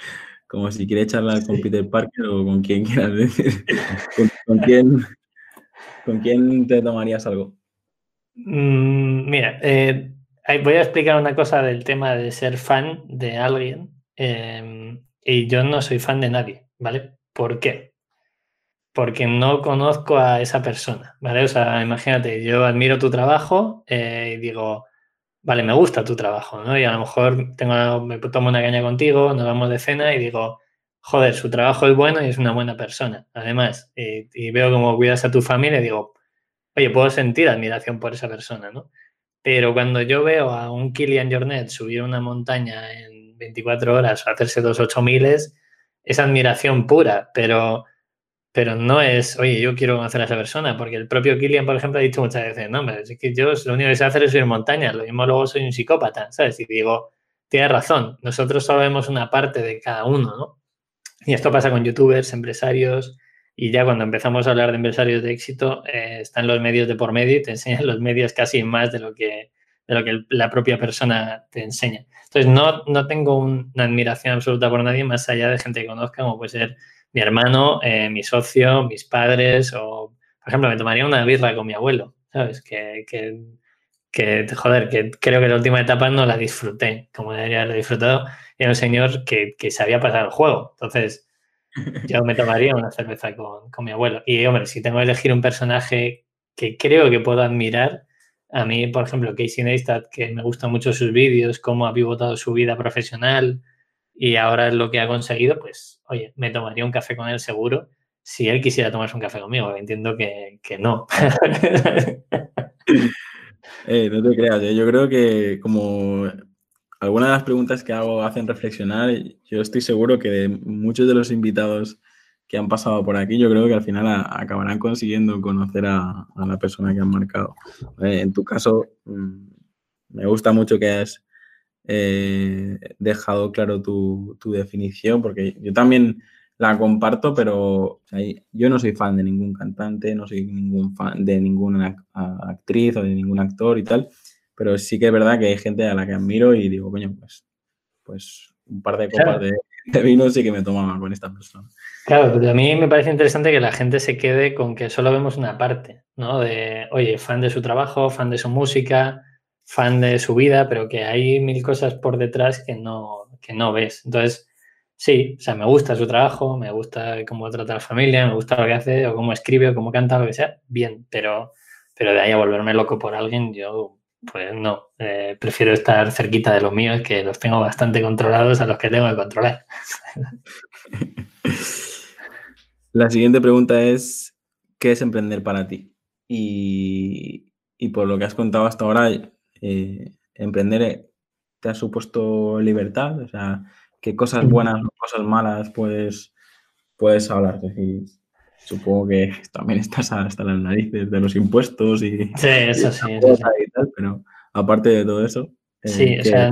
como si quiere charlar con Peter Parker o con quien quieras decir. ¿Con, quién, ¿Con quién te tomarías algo? Mm, mira, eh, voy a explicar una cosa del tema de ser fan de alguien. Em, y yo no soy fan de nadie, ¿vale? ¿Por qué? Porque no conozco a esa persona, ¿vale? O sea, imagínate, yo admiro tu trabajo eh, y digo, vale, me gusta tu trabajo, ¿no? Y a lo mejor tengo, me tomo una caña contigo, nos vamos de cena y digo, joder, su trabajo es bueno y es una buena persona. Además, y, y veo cómo cuidas a tu familia y digo, oye, puedo sentir admiración por esa persona, ¿no? Pero cuando yo veo a un Kilian Jornet subir una montaña en 24 horas o hacerse dos ocho miles, es admiración pura, pero, pero no es, oye, yo quiero conocer a esa persona, porque el propio Kilian, por ejemplo, ha dicho muchas veces, no, hombre, es que yo lo único que sé hacer es subir montañas, lo mismo luego soy un psicópata, ¿sabes? Y digo, tienes razón, nosotros solo vemos una parte de cada uno, ¿no? Y esto pasa con youtubers, empresarios, y ya cuando empezamos a hablar de empresarios de éxito, eh, están los medios de por medio y te enseñan los medios casi más de lo que, de lo que la propia persona te enseña. Entonces, no, no tengo una admiración absoluta por nadie más allá de gente que conozca, como puede ser mi hermano, eh, mi socio, mis padres, o, por ejemplo, me tomaría una birra con mi abuelo, ¿sabes? Que, que, que joder, que creo que la última etapa no la disfruté como debería haber disfrutado. Era un señor que, que sabía pasar el juego. Entonces, yo me tomaría una cerveza con, con mi abuelo. Y, hombre, si tengo que elegir un personaje que creo que puedo admirar, a mí, por ejemplo, Casey Neistat, que me gustan mucho sus vídeos, cómo ha pivotado su vida profesional y ahora es lo que ha conseguido, pues, oye, me tomaría un café con él seguro si él quisiera tomarse un café conmigo. Entiendo que, que no. eh, no te creas, ¿eh? yo creo que como algunas de las preguntas que hago hacen reflexionar, yo estoy seguro que muchos de los invitados que han pasado por aquí, yo creo que al final acabarán consiguiendo conocer a, la persona que han marcado. Eh, en tu caso, mm, me gusta mucho que has eh, dejado claro tu, definición, porque yo también la comparto, pero yo no soy fan de ningún cantante, no soy ningún fan de ninguna actriz o de ningún actor y tal, pero sí que es verdad que hay gente a la que admiro y digo, coño, pues, pues un par de copas de, de vino sí que me tomaba con esta persona. Claro, pero a mí me parece interesante que la gente se quede con que solo vemos una parte, ¿no? De, oye, fan de su trabajo, fan de su música, fan de su vida, pero que hay mil cosas por detrás que no, que no ves. Entonces, sí, o sea, me gusta su trabajo, me gusta cómo trata a la familia, me gusta lo que hace, o cómo escribe, o cómo canta, lo que sea, bien, pero, pero de ahí a volverme loco por alguien, yo pues no, eh, prefiero estar cerquita de los míos, que los tengo bastante controlados a los que tengo que controlar. La siguiente pregunta es, ¿qué es emprender para ti? Y, por lo que has contado hasta ahora, eh, emprender eh, te ha supuesto libertad, o sea, ¿qué cosas buenas o cosas malas puedes, puedes hablar? Supongo que también estás hasta las narices de los impuestos y, sí, eso sí, pero aparte de todo eso, eh, sí, o sea,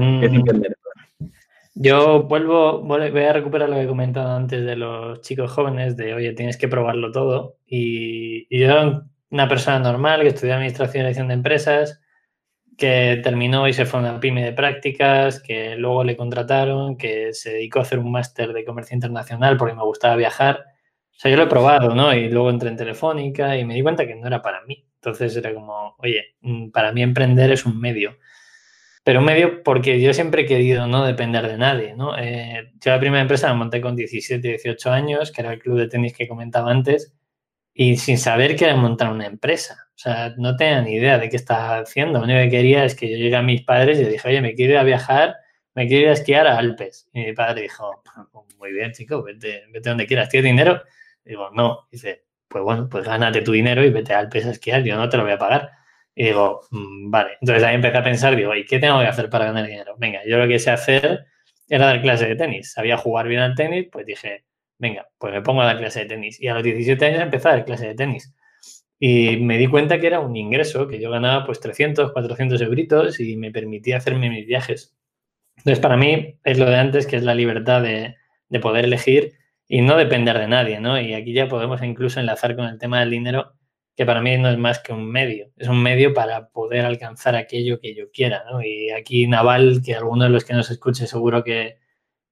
yo vuelvo, voy a recuperar lo que he comentado antes de los chicos jóvenes, de oye, tienes que probarlo todo. Y, y yo, una persona normal que estudió Administración y Dirección de Empresas, que terminó y se fue a una pyme de prácticas, que luego le contrataron, que se dedicó a hacer un máster de comercio internacional porque me gustaba viajar sea, yo lo he probado, ¿no? Y luego entré en Telefónica y me di cuenta que no era para mí. Entonces era como, oye, mm, para mí emprender es un medio. Pero un medio porque yo siempre he querido no depender de nadie, ¿no? Eh, yo la primera empresa la monté con 17, 18 años, que era el club de tenis que comentaba antes, y sin saber que era montar una empresa. O sea, no tenía ni idea de qué estaba haciendo. Lo único que quería es que yo llegué a mis padres y les dije, oye, me quiero ir a viajar, me quiero ir a esquiar a Alpes. Y mi padre dijo, muy bien, chico, vete, vete donde quieras, tienes dinero Digo, no. Dice, pues bueno, pues gánate tu dinero y vete al a esquiar, yo no te lo voy a pagar. Y digo, mm, vale. Entonces ahí empecé a pensar, digo, ¿y qué tengo que hacer para ganar dinero? Venga, yo lo que sé hacer era dar clase de tenis. Sabía jugar bien al tenis, pues dije, venga, pues me pongo a dar clase de tenis. Y a los 17 años empecé a dar clase de tenis. Y me di cuenta que era un ingreso, que yo ganaba pues 300, 400 euritos y me permitía hacerme mis viajes. Entonces, para mí es lo de antes, que es la libertad de, de poder elegir y no depender de nadie, ¿no? Y aquí ya podemos incluso enlazar con el tema del dinero, que para mí no es más que un medio, es un medio para poder alcanzar aquello que yo quiera, ¿no? Y aquí Naval, que alguno de los que nos escuche seguro que,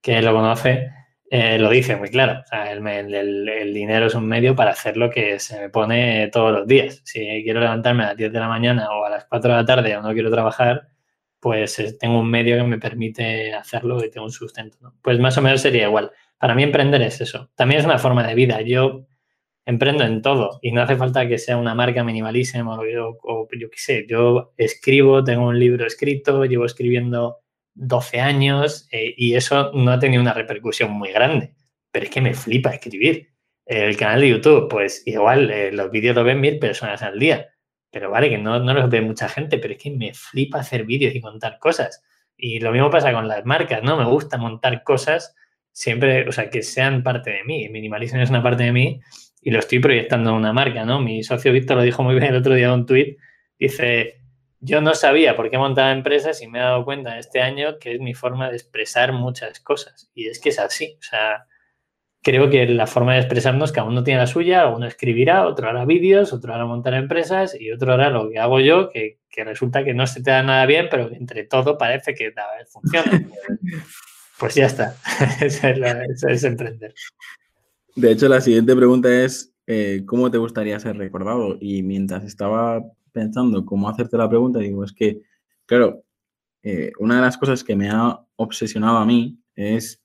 lo conoce, eh, lo dice muy claro. O sea, el, dinero es un medio para hacer lo que se me pone todos los días. Si quiero levantarme a las 10 de la mañana o a las 4 de la tarde o no quiero trabajar, pues eh, tengo un medio que me permite hacerlo y tengo un sustento. ¿no? Pues más o menos sería igual. Para mí emprender es eso. También es una forma de vida. Yo emprendo en todo y no hace falta que sea una marca minimalísima o yo, yo qué sé. Yo escribo, tengo un libro escrito, llevo escribiendo 12 años eh, y eso no ha tenido una repercusión muy grande. Pero es que me flipa escribir. El canal de YouTube, pues igual eh, los vídeos lo ven mil personas al día. Pero vale, que no, no los ve mucha gente, pero es que me flipa hacer vídeos y contar cosas. Y lo mismo pasa con las marcas, ¿no? Me gusta montar cosas siempre, o sea, que sean parte de mí. Minimalism es una parte de mí y lo estoy proyectando en una marca, ¿no? Mi socio Víctor lo dijo muy bien el otro día en un tuit. Dice, yo no sabía por qué montaba empresas y me he dado cuenta este año que es mi forma de expresar muchas cosas. Y es que es así. O sea, creo que la forma de expresarnos, cada uno tiene la suya, uno escribirá, otro hará vídeos, otro hará montar empresesas y otro hará lo que hago yo, que, que resulta que no se te da nada bien, pero entre todo parece que funciona. Pues ya está. eso, es emprender. De hecho, la siguiente pregunta es, eh, ¿cómo te gustaría ser recordado? Y mientras estaba pensando cómo hacerte la pregunta, digo, es que, claro, eh, una de las cosas que me ha obsesionado a mí es,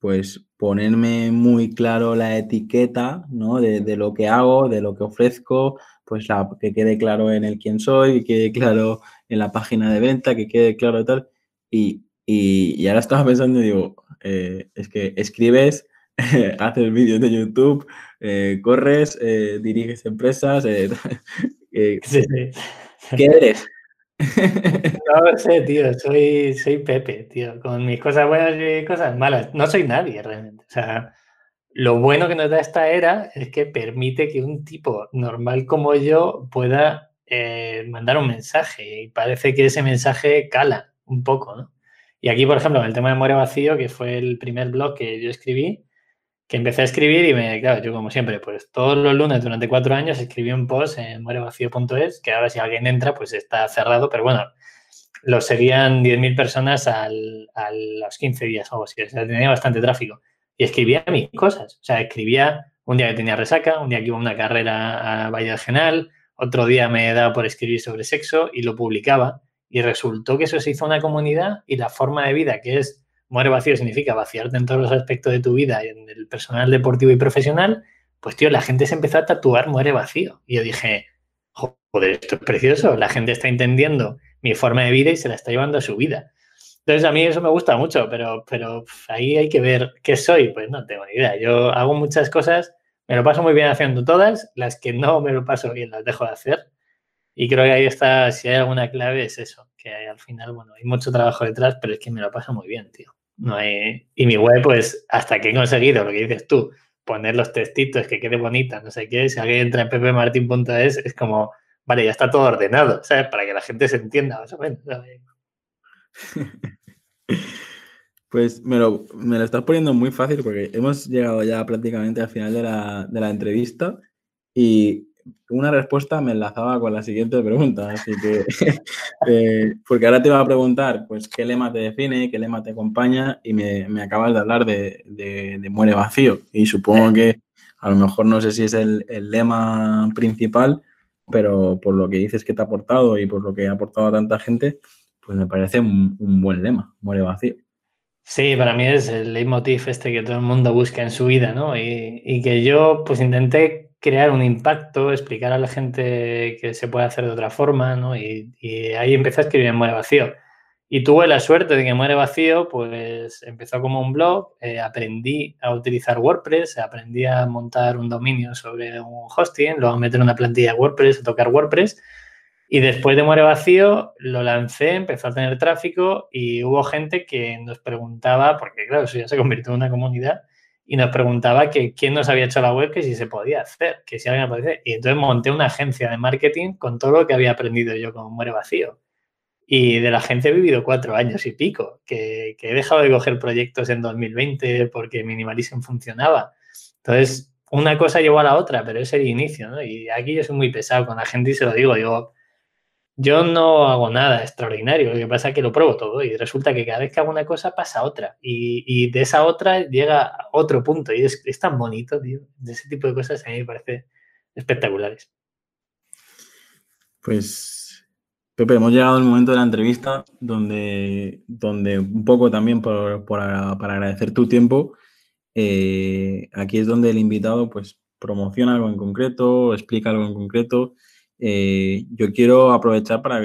pues, ponerme muy claro la etiqueta, ¿no? De, de lo que hago, de lo que ofrezco, pues la, que quede claro en el quién soy, que quede claro en la página de venta, que quede claro y tal. Y, y, ahora estaba pensando y digo, eh, es que escribes, haces vídeos de YouTube, eh, corres, eh, diriges empresas. ¿Qué eres? No lo sé, tío, soy, soy Pepe, tío, con mis cosas buenas y cosas malas. No soy nadie realmente. O sea, lo bueno que nos da esta era es que permite que un tipo normal como yo pueda eh, mandar un mensaje y parece que ese mensaje cala un poco, ¿no? Y aquí, por ejemplo, en el tema de Muere Vacío, que fue el primer blog que yo escribí, que empecé a escribir y me, claro, yo como siempre, pues todos los lunes durante cuatro años escribí un post en muerevacío.es, que ahora si alguien entra, pues está cerrado, pero bueno, lo serían 10.000 personas al, a los 15 días o algo así, o sea, tenía bastante tráfico. Y escribía mis cosas, o sea, escribía un día que tenía resaca, un día que iba a una carrera a Valle del Genal, otro día me dado por escribir sobre sexo y lo publicaba. Y resultó que eso se hizo una comunidad y la forma de vida que es muere vacío significa vaciarte en todos los aspectos de tu vida, en el personal, deportivo y profesional, pues tío, la gente se empezó a tatuar muere vacío. Y yo dije, joder, esto es precioso, la gente está entendiendo mi forma de vida y se la está llevando a su vida. Entonces a mí eso me gusta mucho, pero, pero ahí hay que ver qué soy, pues no tengo ni idea. Yo hago muchas cosas me lo paso muy bien haciendo todas, las que no me lo paso bien las dejo de hacer. Y creo que ahí está, si hay alguna clave, es eso, que al final, bueno, hay mucho trabajo detrás, pero es que me lo paso muy bien, tío. No. Y mi web, pues, hasta que he conseguido lo que dices tú, poner los textitos, que quede bonita, no sé qué, si alguien entra en ppmartin.es, es como, vale, ya está todo ordenado, ¿sabes? Para que la gente se entienda más o menos. Pues me lo, me lo estás poniendo muy fácil porque hemos llegado ya prácticamente al final de la, de la entrevista y una respuesta me enlazaba con la siguiente pregunta, así que, eh, porque ahora te iba a preguntar, pues, ¿qué lema te define, qué lema te acompaña? Y me, me acabas de hablar de, de, Muere Vacío. Y supongo que a lo mejor no sé si es el, el, lema principal, pero por lo que dices que te ha aportado y por lo que ha aportado a tanta gente, pues me parece un, un buen lema, Muere Vacío. Sí, para mí es el leitmotiv este que todo el mundo busca en su vida, ¿no? Y, que yo pues intenté crear un impacto, explicar a la gente que se puede hacer de otra forma, ¿no? Y, ahí empecé a escribir en Muere Vacío. Y tuve la suerte de que Muere Vacío, pues empezó como un blog, eh, aprendí a utilizar WordPress, aprendí a montar un dominio sobre un hosting, luego a meter una plantilla WordPress, a tocar WordPress y después de Muere Vacío lo lancé, empezó a tener tráfico y hubo gente que nos preguntaba, porque claro, eso ya se convirtió en una comunidad, y nos preguntaba que quién nos había hecho la web, que si se podía hacer, que si alguien podía hacer. Y entonces monté una agencia de marketing con todo lo que había aprendido yo con Muere Vacío. Y de la agencia he vivido cuatro años y pico, que, que he dejado de coger proyectos en 2020 porque Minimalism funcionaba. Entonces, una cosa llevó a la otra, pero es el inicio, ¿no? Y aquí yo soy muy pesado con la gente y se lo digo, digo, yo no hago nada extraordinario, lo que pasa es que lo pruebo todo y resulta que cada vez que hago una cosa pasa otra y, de esa otra llega a otro punto y es, tan bonito, tío. De ese tipo de cosas a mí me parece espectaculares. Pues, Pepe, hemos llegado al momento de la entrevista donde, donde un poco también por, para agradecer tu tiempo, eh, aquí es donde el invitado pues promociona algo en concreto, explica algo en concreto eh, yo quiero aprovechar para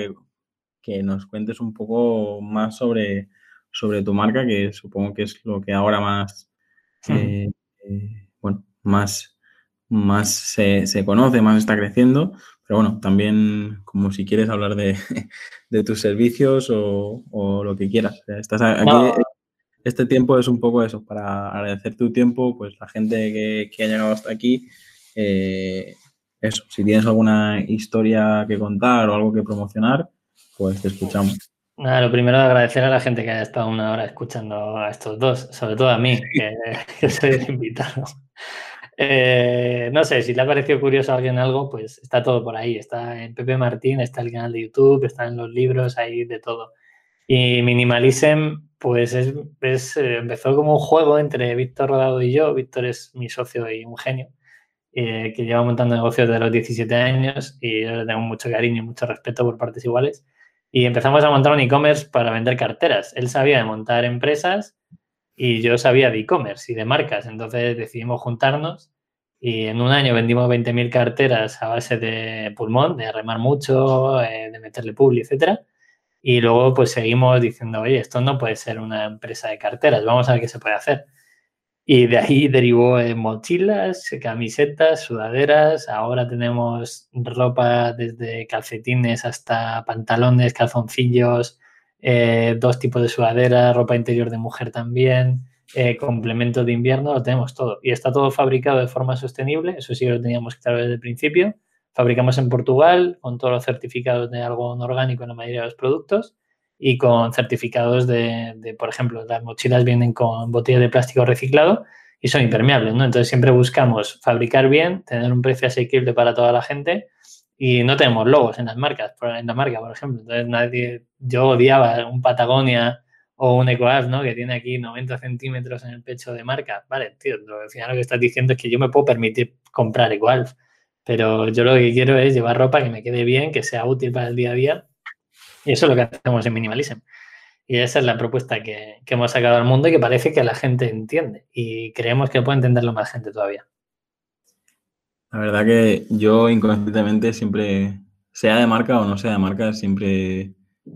que, nos cuentes un poco más sobre, sobre tu marca, que supongo que es lo que ahora más, eh, eh, bueno, más, más se, se, conoce, más está creciendo. Pero bueno, también como si quieres hablar de, de tus servicios o, o, lo que quieras. Estás aquí, Este tiempo es un poco eso, para agradecer tu tiempo, pues la gente que, que ha llegado hasta aquí. Eh, eso, si tienes alguna historia que contar o algo que promocionar, pues te escuchamos. Nada, lo primero es agradecer a la gente que haya estado una hora escuchando a estos dos, sobre todo a mí, que, soy el invitado. Eh, no sé, si le ha parecido curioso a alguien algo, pues está todo por ahí. Está en Pepe Martín, está el canal de YouTube, está en los libros, ahí de todo. Y Minimalism, pues es, eh, empezó como un juego entre Víctor Rodado y yo. Víctor es mi socio y un genio, eh, que lleva montando negocios desde los 17 años y yo le tengo mucho cariño y mucho respeto por partes iguales. Y empezamos a montar un e-commerce para vender carteras. Él sabía de montar empresas y yo sabía de e-commerce y de marcas. Entonces decidimos juntarnos y en un año vendimos 20.000 carteras a base de pulmón, de remar mucho, eh, de meterle publi, etcétera. Y luego pues seguimos diciendo, oye, esto no puede ser una empresa de carteras, vamos a ver qué se puede hacer. Y de ahí derivó en mochilas, camisetas, sudaderas. Ahora tenemos ropa desde calcetines hasta pantalones, calzoncillos, eh, dos tipos de sudaderas, ropa interior de mujer también, eh, complemento de invierno, lo tenemos todo. Y está todo fabricado de forma sostenible, eso sí lo teníamos claro desde el principio. Fabricamos en Portugal con todos los certificados de algodón orgánico en la mayoría de los productos y con certificados de, por ejemplo, las mochilas vienen con botellas de plástico reciclado y son impermeables, ¿no? Entonces siempre buscamos fabricar bien, tener un precio asequible para toda la gente y no tenemos logos en las marcas, en la marca, por ejemplo. Entonces nadie, yo odiaba un Patagonia o un EcoAF, ¿no? Que tiene aquí 90 centímetros en el pecho de marca. Vale, tío, al final lo que estás diciendo es que yo me puedo permitir comprar EcoAF pero yo lo que quiero es llevar ropa que me quede bien, que sea útil para el día a día. Y eso es lo que hacemos en Minimalism. Y esa es la propuesta que, hemos sacado al mundo y que parece que la gente entiende. Y creemos que puede entenderlo más gente todavía. La verdad que yo inconscientemente siempre, sea de marca o no sea de marca, siempre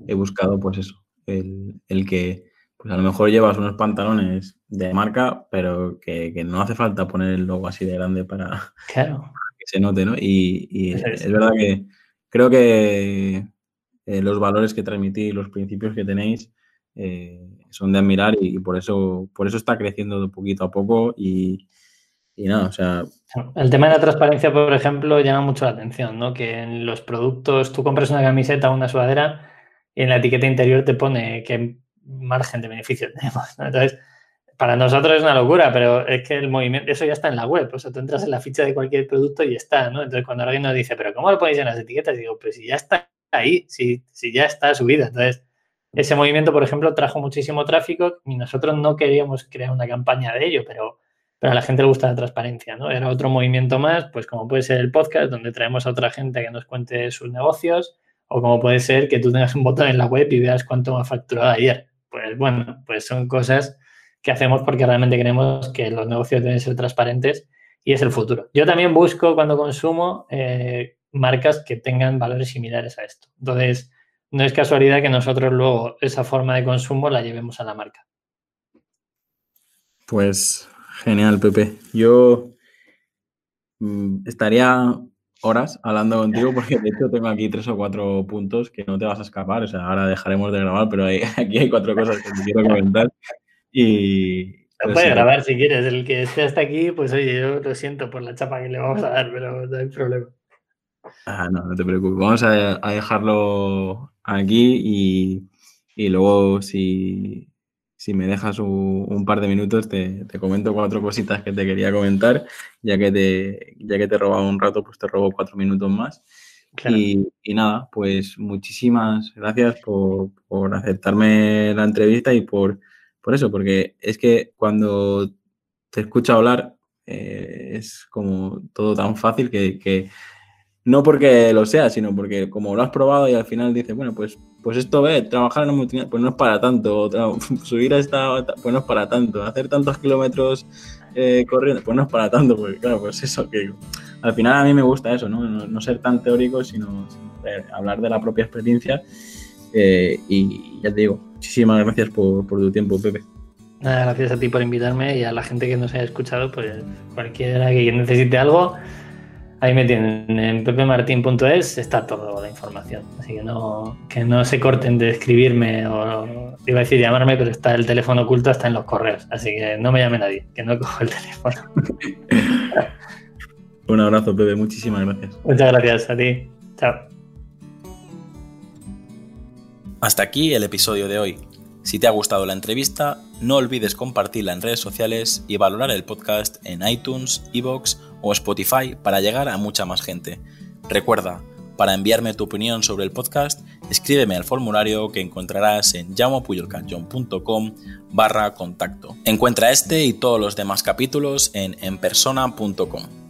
he buscado pues eso, el, que pues a lo mejor llevas unos pantalones de marca, pero que, que, no hace falta poner el logo así de grande para, claro se note, ¿no? Y, es verdad que creo que eh, los valores que transmitís, los principios que tenéis, eh, son de admirar y, por eso por eso está creciendo poquito a poco y, nada, o sea... El tema de la transparencia, por ejemplo, llama mucho la atención, ¿no? Que en los productos, tú compras una camiseta o una sudadera y en la etiqueta interior te pone qué margen de beneficio tenemos, Entonces, para nosotros es una locura, pero es que el movimiento, eso ya está en la web. O sea, tú entras en la ficha de cualquier producto y está, ¿no? Entonces, cuando alguien nos dice, ¿pero cómo lo ponéis en las etiquetas? Digo, pues si ya está ahí, si, si ya está subida. Entonces, ese movimiento, por ejemplo, trajo muchísimo tráfico y nosotros no queríamos crear una campaña de ello, pero, pero a la gente le gusta la transparencia, ¿no? Era otro movimiento más, pues como puede ser el podcast, donde traemos a otra gente que nos cuente sus negocios, o como puede ser que tú tengas un botón en la web y veas cuánto ha facturado ayer. Pues bueno, pues son cosas que hacemos porque realmente queremos que los negocios deben ser transparentes y es el futuro. Yo también busco cuando consumo eh, marcas que tengan valores similares a esto. Entonces, no es casualidad que nosotros luego esa forma de consumo la llevemos a la marca. Pues genial, Pepe. Yo mm, estaría horas hablando contigo porque de hecho tengo aquí tres o cuatro puntos que no te vas a escapar. O sea, ahora dejaremos de grabar, pero aquí hay cuatro cosas que te quiero comentar. Y. Lo puede grabar si quieres. El que esté hasta aquí, pues oye, yo lo siento por la chapa que le vamos a dar, pero no hay problema. Ah, no, no te preocupes. Vamos a, dejarlo aquí y, luego si, me dejas un, par de minutos te, comento cuatro cositas que te quería comentar, ya que te, ya que te he robado un rato, pues te robo cuatro minutos más. Y, nada, pues muchísimas gracias por, por aceptarme la entrevista y por por eso, porque es que cuando te escucho hablar eh, es como todo tan fácil que, no porque lo sea, sino porque como lo has probado y al final dices, bueno, pues, pues esto ve, trabajar en una multinacional, pues no es para tanto, subir a esta, pues no es para tanto, hacer tantos kilómetros eh, corriendo, pues no es para tanto, porque claro, pues eso, que al final a mí me gusta eso, ¿no? No, ser tan teórico, sino, hablar de la propia experiencia eh, y ya te digo, muchísimas gracias por, tu tiempo, Pepe. gracias a ti por invitarme y a la gente que nos haya escuchado, pues cualquiera que necesite algo, ahí me tienen. En pepemartin.es está toda la información. Así que no, que no se corten de escribirme o iba a decir llamarme, pero está el teléfono oculto, está en los correos. Así que no me llame nadie, que no cojo el teléfono. Un abrazo, Pepe. Muchísimas gracias. Muchas gracias a ti. Chao. Hasta aquí el episodio de hoy. Si te ha gustado la entrevista, no olvides compartirla en redes sociales y valorar el podcast en iTunes, Evox o Spotify para llegar a mucha más gente. Recuerda, Para enviarme tu opinión sobre el podcast, escríbeme al formulario que encontrarás en llamopuyolcanchon.com barra contacto. Encuentra este y todos los demás capítulos en enpersona.com.